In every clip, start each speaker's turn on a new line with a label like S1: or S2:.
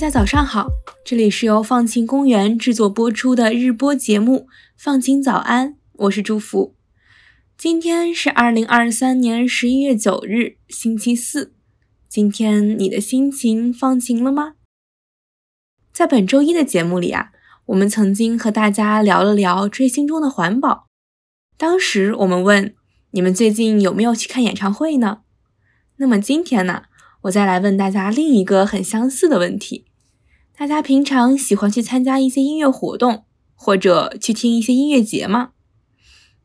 S1: 大家早上好，这里是由放晴公园制作播出的日播节目《放晴早安》，我是祝福。今天是二零二三年十一月九日，星期四。今天你的心情放晴了吗？在本周一的节目里啊，我们曾经和大家聊了聊追星中的环保。当时我们问你们最近有没有去看演唱会呢？那么今天呢？我再来问大家另一个很相似的问题：大家平常喜欢去参加一些音乐活动，或者去听一些音乐节吗？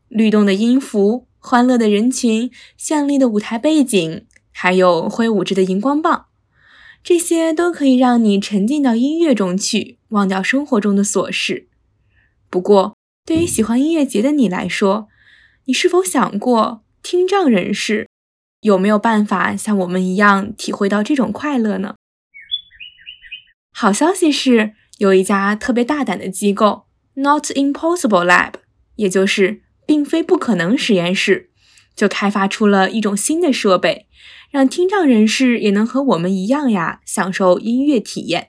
S1: 律动的音符、欢乐的人群、绚丽的舞台背景，还有挥舞着的荧光棒，这些都可以让你沉浸到音乐中去，忘掉生活中的琐事。不过，对于喜欢音乐节的你来说，你是否想过听障人士？有没有办法像我们一样体会到这种快乐呢？好消息是，有一家特别大胆的机构 ——Not Impossible Lab，也就是并非不可能实验室，就开发出了一种新的设备，让听障人士也能和我们一样呀，享受音乐体验。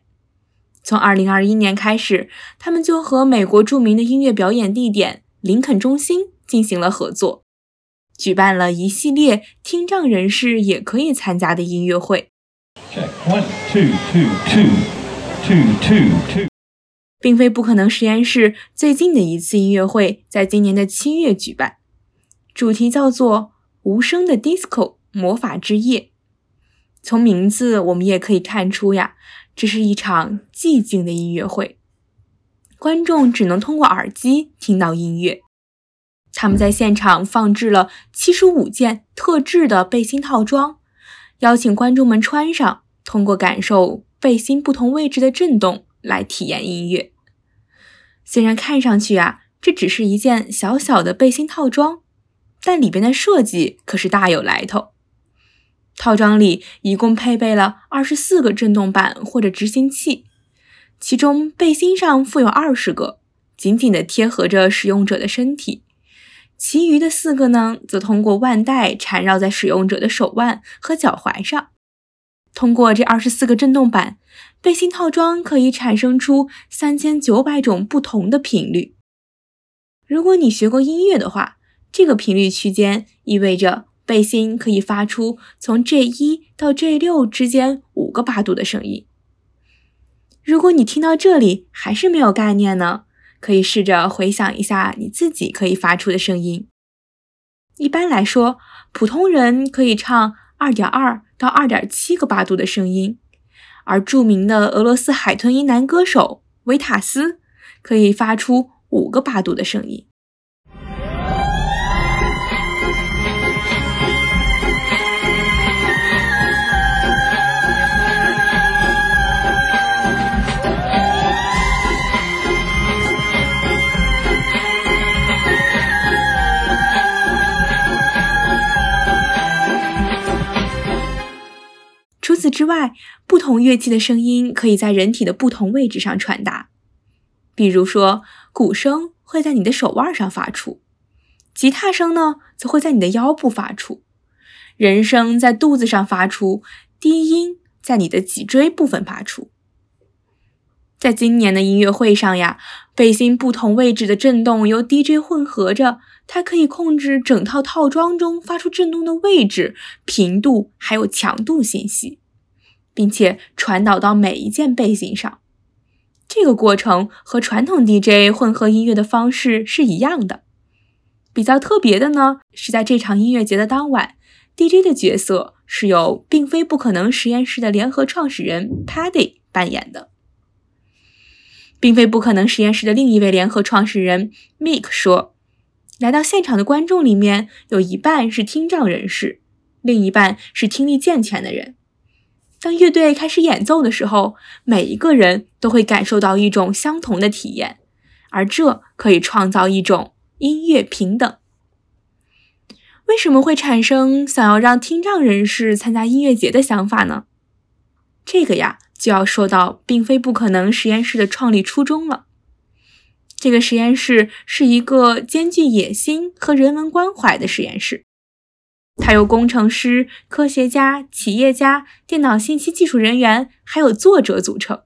S1: 从2021年开始，他们就和美国著名的音乐表演地点林肯中心进行了合作。举办了一系列听障人士也可以参加的音乐会 one two two two。并非不可能实验室最近的一次音乐会在今年的七月举办，主题叫做“无声的 disco 魔法之夜”。从名字我们也可以看出呀，这是一场寂静的音乐会，观众只能通过耳机听到音乐。他们在现场放置了七十五件特制的背心套装，邀请观众们穿上，通过感受背心不同位置的震动来体验音乐。虽然看上去啊，这只是一件小小的背心套装，但里边的设计可是大有来头。套装里一共配备了二十四个震动板或者执行器，其中背心上附有二十个，紧紧地贴合着使用者的身体。其余的四个呢，则通过腕带缠绕在使用者的手腕和脚踝上。通过这二十四个振动板，背心套装可以产生出三千九百种不同的频率。如果你学过音乐的话，这个频率区间意味着背心可以发出从 J 一到 J 六之间五个八度的声音。如果你听到这里还是没有概念呢？可以试着回想一下你自己可以发出的声音。一般来说，普通人可以唱二点二到二点七个八度的声音，而著名的俄罗斯海豚音男歌手维塔斯可以发出五个八度的声音。外，不同乐器的声音可以在人体的不同位置上传达。比如说，鼓声会在你的手腕上发出，吉他声呢则会在你的腰部发出，人声在肚子上发出，低音在你的脊椎部分发出。在今年的音乐会上呀，背心不同位置的震动由 DJ 混合着，它可以控制整套套装中发出震动的位置、频度还有强度信息。并且传导到每一件背景上，这个过程和传统 DJ 混合音乐的方式是一样的。比较特别的呢，是在这场音乐节的当晚，DJ 的角色是由并非不可能实验室的联合创始人 Paddy 扮演的。并非不可能实验室的另一位联合创始人 Mick 说：“来到现场的观众里面，有一半是听障人士，另一半是听力健全的人。”当乐队开始演奏的时候，每一个人都会感受到一种相同的体验，而这可以创造一种音乐平等。为什么会产生想要让听障人士参加音乐节的想法呢？这个呀，就要说到并非不可能实验室的创立初衷了。这个实验室是一个兼具野心和人文关怀的实验室。它由工程师、科学家、企业家、电脑信息技术人员，还有作者组成。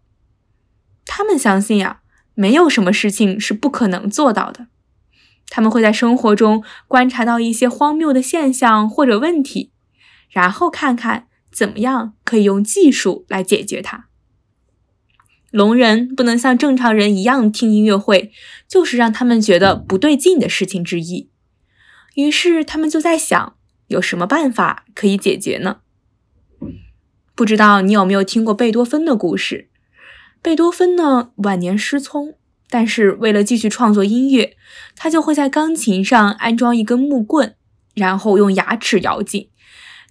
S1: 他们相信呀，没有什么事情是不可能做到的。他们会在生活中观察到一些荒谬的现象或者问题，然后看看怎么样可以用技术来解决它。聋人不能像正常人一样听音乐会，就是让他们觉得不对劲的事情之一。于是他们就在想，有什么办法可以解决呢？不知道你有没有听过贝多芬的故事？贝多芬呢，晚年失聪，但是为了继续创作音乐，他就会在钢琴上安装一根木棍，然后用牙齿咬紧，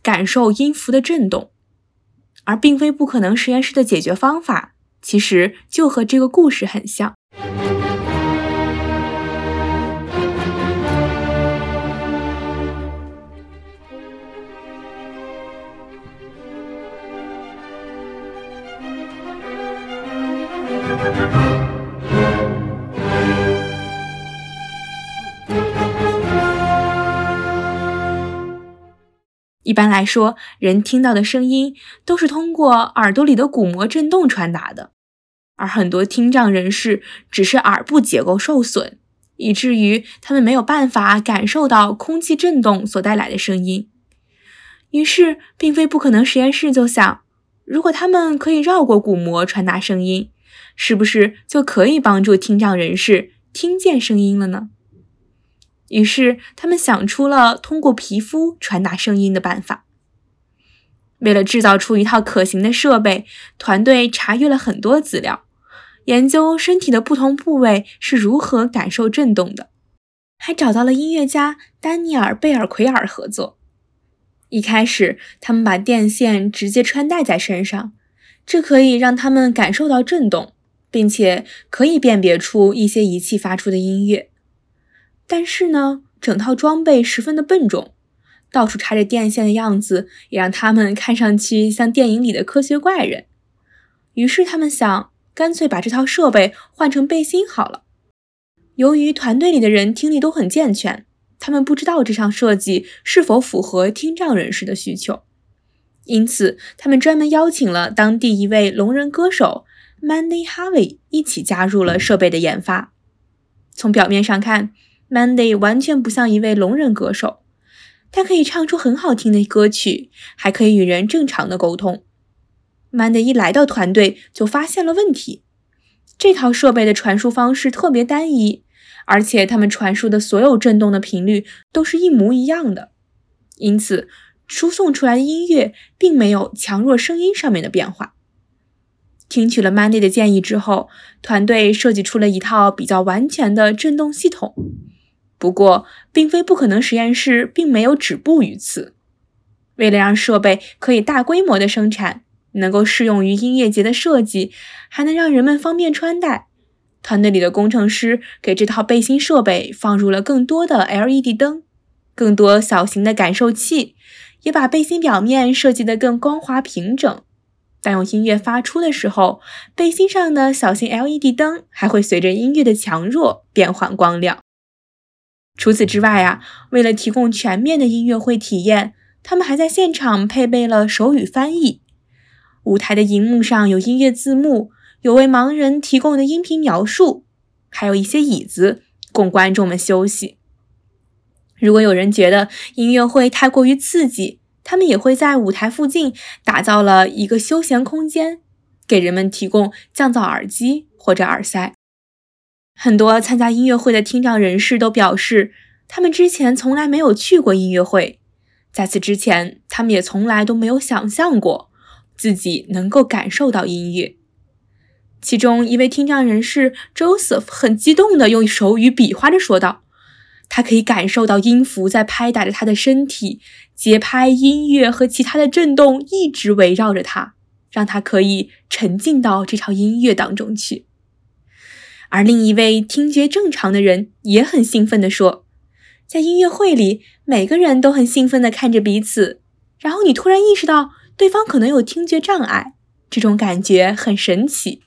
S1: 感受音符的震动。而并非不可能实验室的解决方法。其实就和这个故事很像。一般来说，人听到的声音都是通过耳朵里的鼓膜振动传达的，而很多听障人士只是耳部结构受损，以至于他们没有办法感受到空气振动所带来的声音。于是，并非不可能实验室就想，如果他们可以绕过鼓膜传达声音，是不是就可以帮助听障人士听见声音了呢？于是，他们想出了通过皮肤传达声音的办法。为了制造出一套可行的设备，团队查阅了很多资料，研究身体的不同部位是如何感受震动的，还找到了音乐家丹尼尔·贝尔奎尔合作。一开始，他们把电线直接穿戴在身上，这可以让他们感受到震动，并且可以辨别出一些仪器发出的音乐。但是呢，整套装备十分的笨重，到处插着电线的样子也让他们看上去像电影里的科学怪人。于是他们想，干脆把这套设备换成背心好了。由于团队里的人听力都很健全，他们不知道这项设计是否符合听障人士的需求，因此他们专门邀请了当地一位聋人歌手 Mandy Harvey 一起加入了设备的研发。从表面上看，Mandy 完全不像一位聋人歌手，他可以唱出很好听的歌曲，还可以与人正常的沟通。Mandy 一来到团队就发现了问题，这套设备的传输方式特别单一，而且他们传输的所有振动的频率都是一模一样的，因此输送出来的音乐并没有强弱声音上面的变化。听取了 Mandy 的建议之后，团队设计出了一套比较完全的振动系统。不过，并非不可能实验室并没有止步于此。为了让设备可以大规模的生产，能够适用于音乐节的设计，还能让人们方便穿戴，团队里的工程师给这套背心设备放入了更多的 LED 灯、更多小型的感受器，也把背心表面设计得更光滑平整。当用音乐发出的时候，背心上的小型 LED 灯还会随着音乐的强弱变换光亮。除此之外啊，为了提供全面的音乐会体验，他们还在现场配备了手语翻译。舞台的荧幕上有音乐字幕，有为盲人提供的音频描述，还有一些椅子供观众们休息。如果有人觉得音乐会太过于刺激，他们也会在舞台附近打造了一个休闲空间，给人们提供降噪耳机或者耳塞。很多参加音乐会的听障人士都表示，他们之前从来没有去过音乐会，在此之前，他们也从来都没有想象过自己能够感受到音乐。其中一位听障人士 Joseph 很激动地用手语比划着说道：“他可以感受到音符在拍打着他的身体，节拍、音乐和其他的震动一直围绕着他，让他可以沉浸到这场音乐当中去。”而另一位听觉正常的人也很兴奋地说：“在音乐会里，每个人都很兴奋地看着彼此，然后你突然意识到对方可能有听觉障碍，这种感觉很神奇。”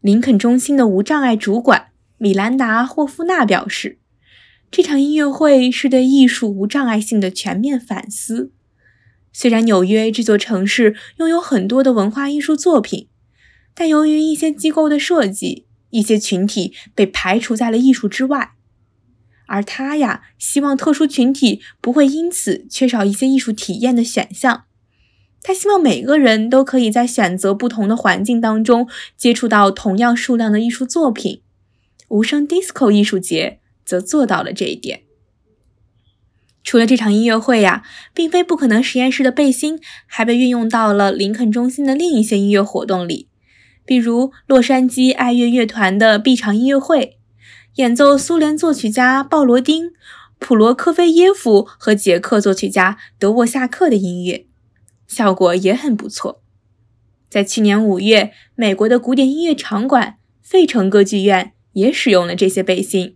S1: 林肯中心的无障碍主管米兰达·霍夫纳表示：“这场音乐会是对艺术无障碍性的全面反思。虽然纽约这座城市拥有很多的文化艺术作品，但由于一些机构的设计，一些群体被排除在了艺术之外。而他呀，希望特殊群体不会因此缺少一些艺术体验的选项。他希望每个人都可以在选择不同的环境当中接触到同样数量的艺术作品。无声 DISCO 艺术节则做到了这一点。除了这场音乐会呀，并非不可能实验室的背心还被运用到了林肯中心的另一些音乐活动里，比如洛杉矶爱乐乐团的闭场音乐会。演奏苏联作曲家鲍罗丁、普罗科菲耶夫和捷克作曲家德沃夏克的音乐，效果也很不错。在去年五月，美国的古典音乐场馆费城歌剧院也使用了这些背心。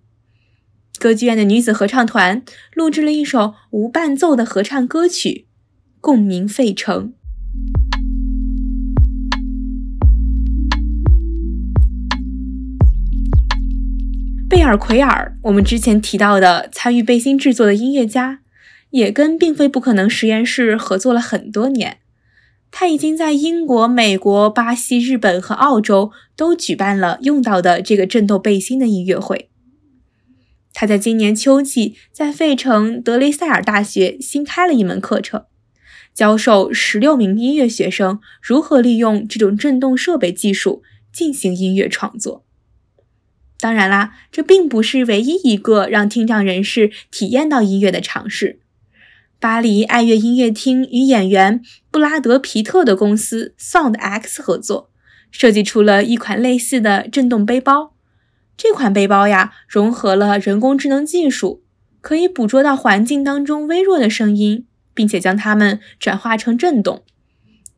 S1: 歌剧院的女子合唱团录制了一首无伴奏的合唱歌曲《共鸣费城》。贝尔奎尔，我们之前提到的参与背心制作的音乐家，也跟并非不可能实验室合作了很多年。他已经在英国、美国、巴西、日本和澳洲都举办了用到的这个震动背心的音乐会。他在今年秋季在费城德雷塞尔大学新开了一门课程，教授十六名音乐学生如何利用这种震动设备技术进行音乐创作。当然啦，这并不是唯一一个让听障人士体验到音乐的尝试。巴黎爱乐音乐厅与演员布拉德·皮特的公司 Sound X 合作，设计出了一款类似的震动背包。这款背包呀，融合了人工智能技术，可以捕捉到环境当中微弱的声音，并且将它们转化成震动。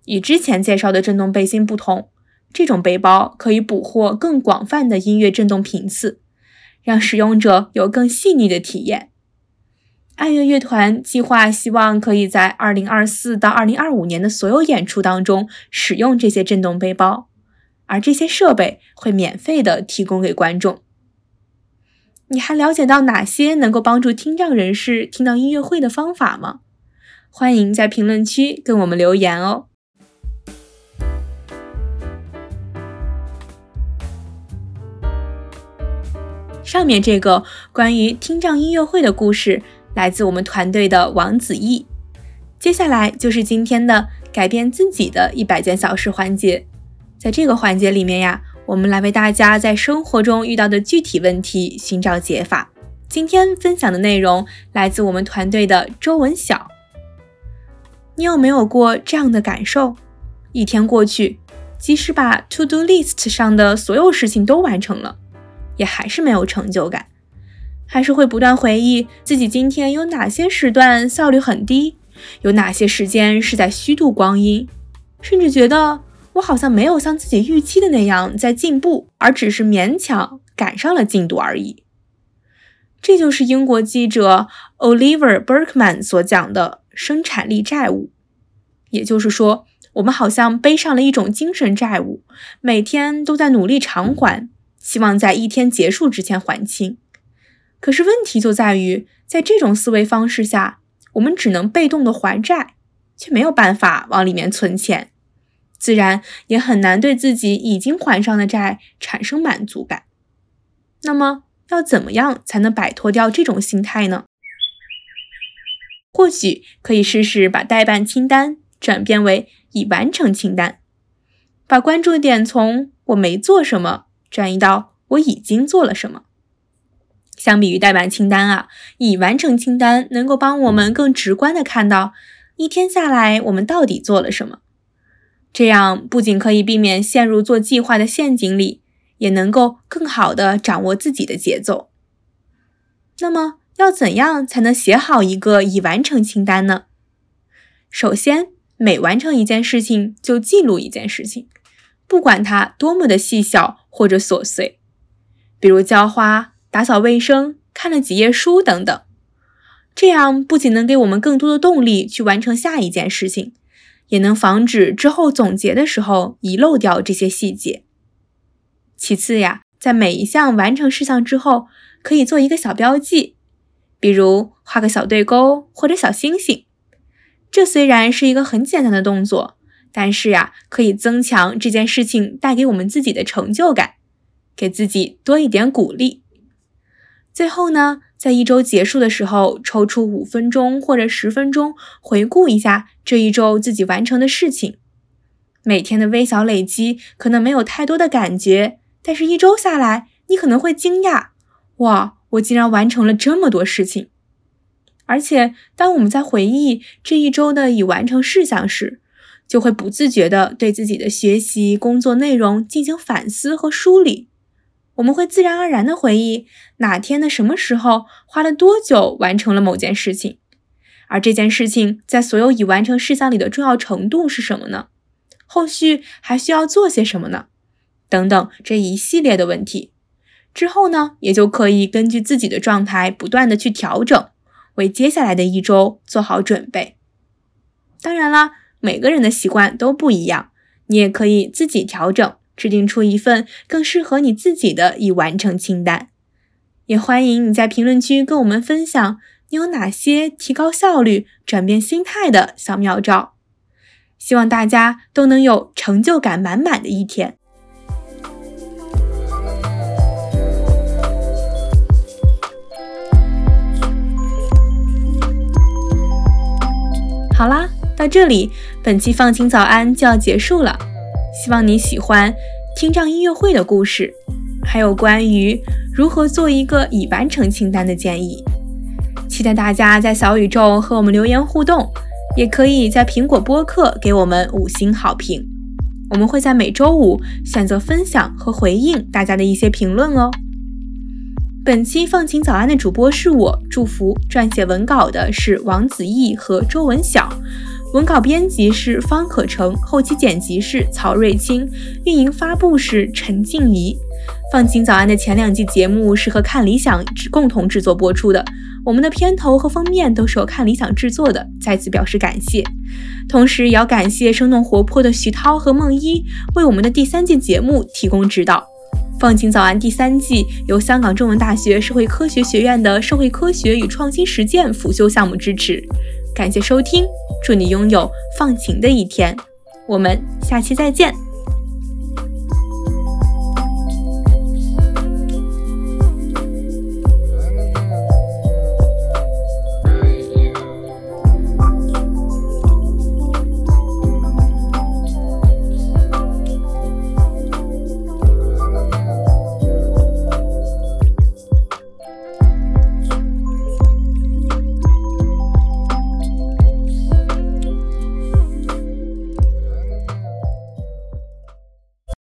S1: 与之前介绍的震动背心不同。这种背包可以捕获更广泛的音乐震动频次，让使用者有更细腻的体验。爱乐乐团计划希望可以在2024到2025年的所有演出当中使用这些振动背包，而这些设备会免费的提供给观众。你还了解到哪些能够帮助听障人士听到音乐会的方法吗？欢迎在评论区跟我们留言哦。上面这个关于听障音乐会的故事来自我们团队的王子毅。接下来就是今天的改变自己的一百件小事环节。在这个环节里面呀，我们来为大家在生活中遇到的具体问题寻找解法。今天分享的内容来自我们团队的周文晓。你有没有过这样的感受？一天过去，即使把 To Do List 上的所有事情都完成了。也还是没有成就感，还是会不断回忆自己今天有哪些时段效率很低，有哪些时间是在虚度光阴，甚至觉得我好像没有像自己预期的那样在进步，而只是勉强赶上了进度而已。这就是英国记者 Oliver Berkman 所讲的生产力债务，也就是说，我们好像背上了一种精神债务，每天都在努力偿还。希望在一天结束之前还清，可是问题就在于，在这种思维方式下，我们只能被动的还债，却没有办法往里面存钱，自然也很难对自己已经还上的债产生满足感。那么，要怎么样才能摆脱掉这种心态呢？或许可以试试把待办清单转变为已完成清单，把关注点从我没做什么。转移到我已经做了什么。相比于待办清单啊，已完成清单能够帮我们更直观的看到一天下来我们到底做了什么。这样不仅可以避免陷入做计划的陷阱里，也能够更好的掌握自己的节奏。那么要怎样才能写好一个已完成清单呢？首先，每完成一件事情就记录一件事情。不管它多么的细小或者琐碎，比如浇花、打扫卫生、看了几页书等等，这样不仅能给我们更多的动力去完成下一件事情，也能防止之后总结的时候遗漏掉这些细节。其次呀，在每一项完成事项之后，可以做一个小标记，比如画个小对勾或者小星星。这虽然是一个很简单的动作，但是呀，可以增强这件事情带给我们自己的成就感，给自己多一点鼓励。最后呢，在一周结束的时候，抽出五分钟或者十分钟，回顾一下这一周自己完成的事情。每天的微小累积可能没有太多的感觉，但是一周下来，你可能会惊讶：哇，我竟然完成了这么多事情！而且，当我们在回忆这一周的已完成事项时，就会不自觉地对自己的学习工作内容进行反思和梳理。我们会自然而然地回忆哪天的什么时候花了多久完成了某件事情，而这件事情在所有已完成事项里的重要程度是什么呢？后续还需要做些什么呢？等等这一系列的问题之后呢，也就可以根据自己的状态不断的去调整，为接下来的一周做好准备。当然啦，每个人的习惯都不一样，你也可以自己调整，制定出一份更适合你自己的已完成清单。也欢迎你在评论区跟我们分享你有哪些提高效率、转变心态的小妙招。希望大家都能有成就感满满的一天。好啦，到这里，本期放晴早安就要结束了。希望你喜欢听障音乐会的故事，还有关于如何做一个已完成清单的建议。期待大家在小宇宙和我们留言互动。也可以在苹果播客给我们五星好评，我们会在每周五选择分享和回应大家的一些评论哦。本期放晴早安的主播是我，祝福撰写文稿的是王子毅和周文晓，文稿编辑是方可成，后期剪辑是曹瑞清，运营发布是陈静怡。放晴早安的前两季节目是和看理想共同制作播出的。我们的片头和封面都是由看理想制作的，再次表示感谢。同时，也要感谢生动活泼的徐涛和梦一为我们的第三季节目提供指导。放晴早安第三季由香港中文大学社会科学学院的社会科学与创新实践辅修项目支持。感谢收听，祝你拥有放晴的一天。我们下期再见。